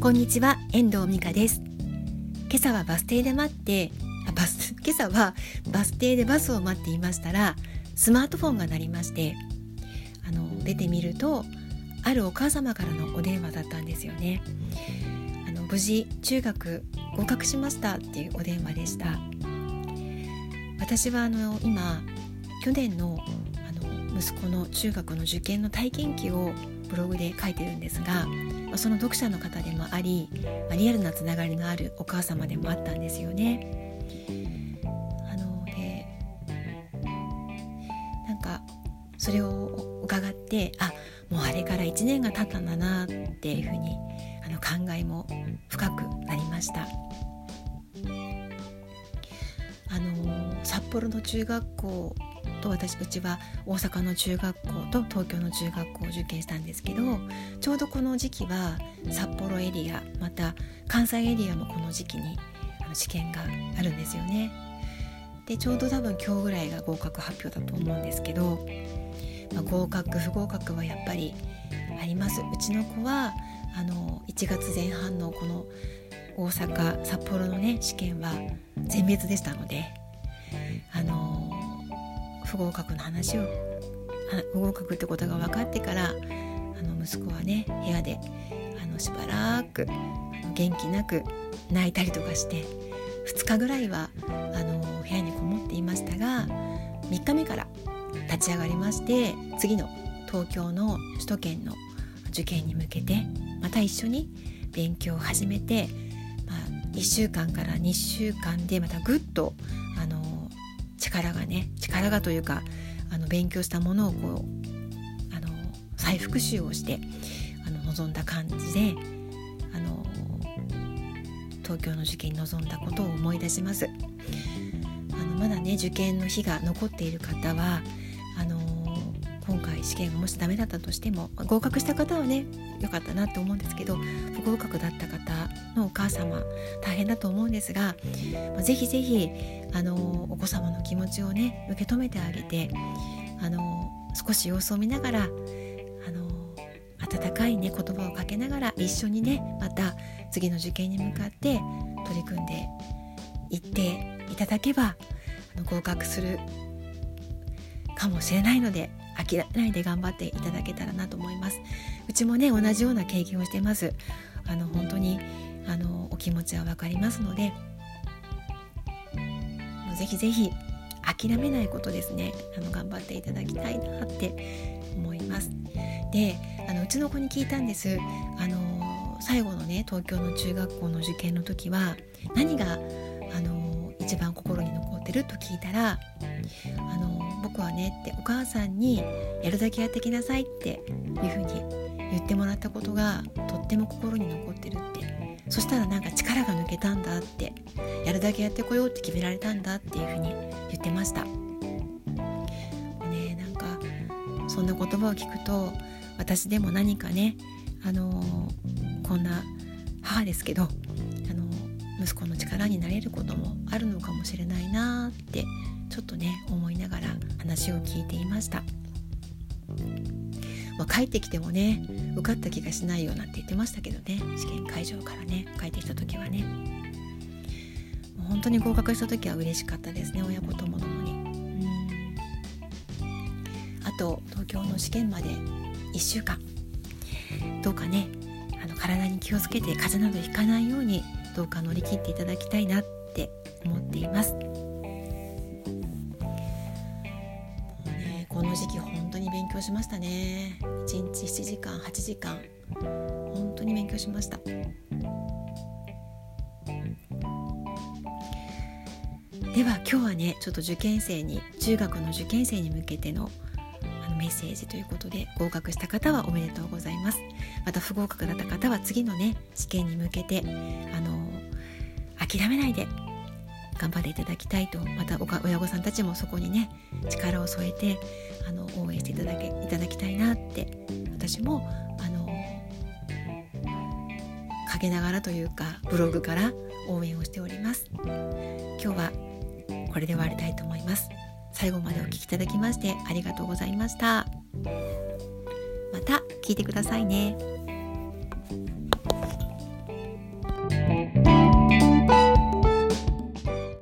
こんにちは遠藤美香です。今朝はバス停で待ってあバス 今朝はバス停でバスを待っていましたらスマートフォンが鳴りましてあの出てみるとあるお母様からのお電話だったんですよね。あの無事中学合格しましたっていうお電話でした。私はあの今去年のあの息子の中学の受験の体験記をブログで書いてるんですが、その読者の方でもあり、リアルなつながりのあるお母様でもあったんですよね。あのでなんかそれを伺ってあもうあれから1年が経ったんだなっていうふうにあの考えも深くなりました。あの札幌の中学校と私うちは大阪の中学校と東京の中学校を受験したんですけどちょうどこの時期は札幌エリアまた関西エリアもこの時期に試験があるんですよね。でちょうど多分今日ぐらいが合格発表だと思うんですけど、まあ、合格不合格はやっぱりあります。うちの子はあの1月前半のこの大阪札幌のね試験は全滅でしたので不合格の話を不合格ってことが分かってからあの息子はね部屋であのしばらく元気なく泣いたりとかして2日ぐらいはあの部屋にこもっていましたが3日目から立ち上がりまして次の東京の首都圏の受験に向けてまた一緒に勉強を始めて、まあ、1週間から2週間でまたぐっとあの力がね力がというかあの勉強したものをこうあの再復習をしてあの望んだ感じであの東京の受験に臨んだことを思い出します。あのまだね受験の日が残っている方は今回試験がもしダメだったとしても合格した方はね良かったなって思うんですけど不合格だった方のお母様大変だと思うんですが、まあ、ぜひぜひあのお子様の気持ちをね受け止めてあげてあの少し様子を見ながらあの温かいね言葉をかけながら一緒にねまた次の受験に向かって取り組んでいっていただけば合格するかもしれないので諦めないで頑張っていただけたらなと思います。うちもね同じような経験をしてます。あの本当にあのお気持ちは分かりますのでもうぜひぜひ諦めないことですね。あの頑張っていただきたいなって思います。であのうちの子に聞いたんです。あの最後のね東京の中学校の受験の時は何があの一番心に残ってると聞いたら僕はねってお母さんにやるだけやってきなさいっていうふうに言ってもらったことがとっても心に残ってるって。そしたらなんか力が抜けたんだってやるだけやってこようって決められたんだっていうふうに言ってました。ねなんかそんな言葉を聞くと私でも何かねあのー、こんな母ですけどあの息子の力になれることもあるのかもしれないなってちょっとね思いながら話を聞いていました、まあ、帰ってきてもね受かった気がしないよなんて言ってましたけどね。試験会場からね帰ってきた時はね。もう本当に合格した時は嬉しかったですね親子ともどもにあと東京の試験まで1週間。どうかねあの体に気をつけて風邪などひかないようにどうか乗り切っていただきたいなって思っています。ねこの時期本当に勉強しましたね。1日7時間8時間。本当に勉強しました。では今日はねちょっと受験生に中学の受験生に向けてのッセージということで合格した方はおめでとうございます。また不合格だった方は次のね試験に向けてあの諦めないで頑張っていただきたいとまた親御さんたちもそこにね力を添えてあの応援していただけいただきたいなって私もあの陰ながらというかブログから応援をしております。今日はこれで終わりたいと思います。最後までお聴きいただきましてありがとうございました。また聞いてくださいね。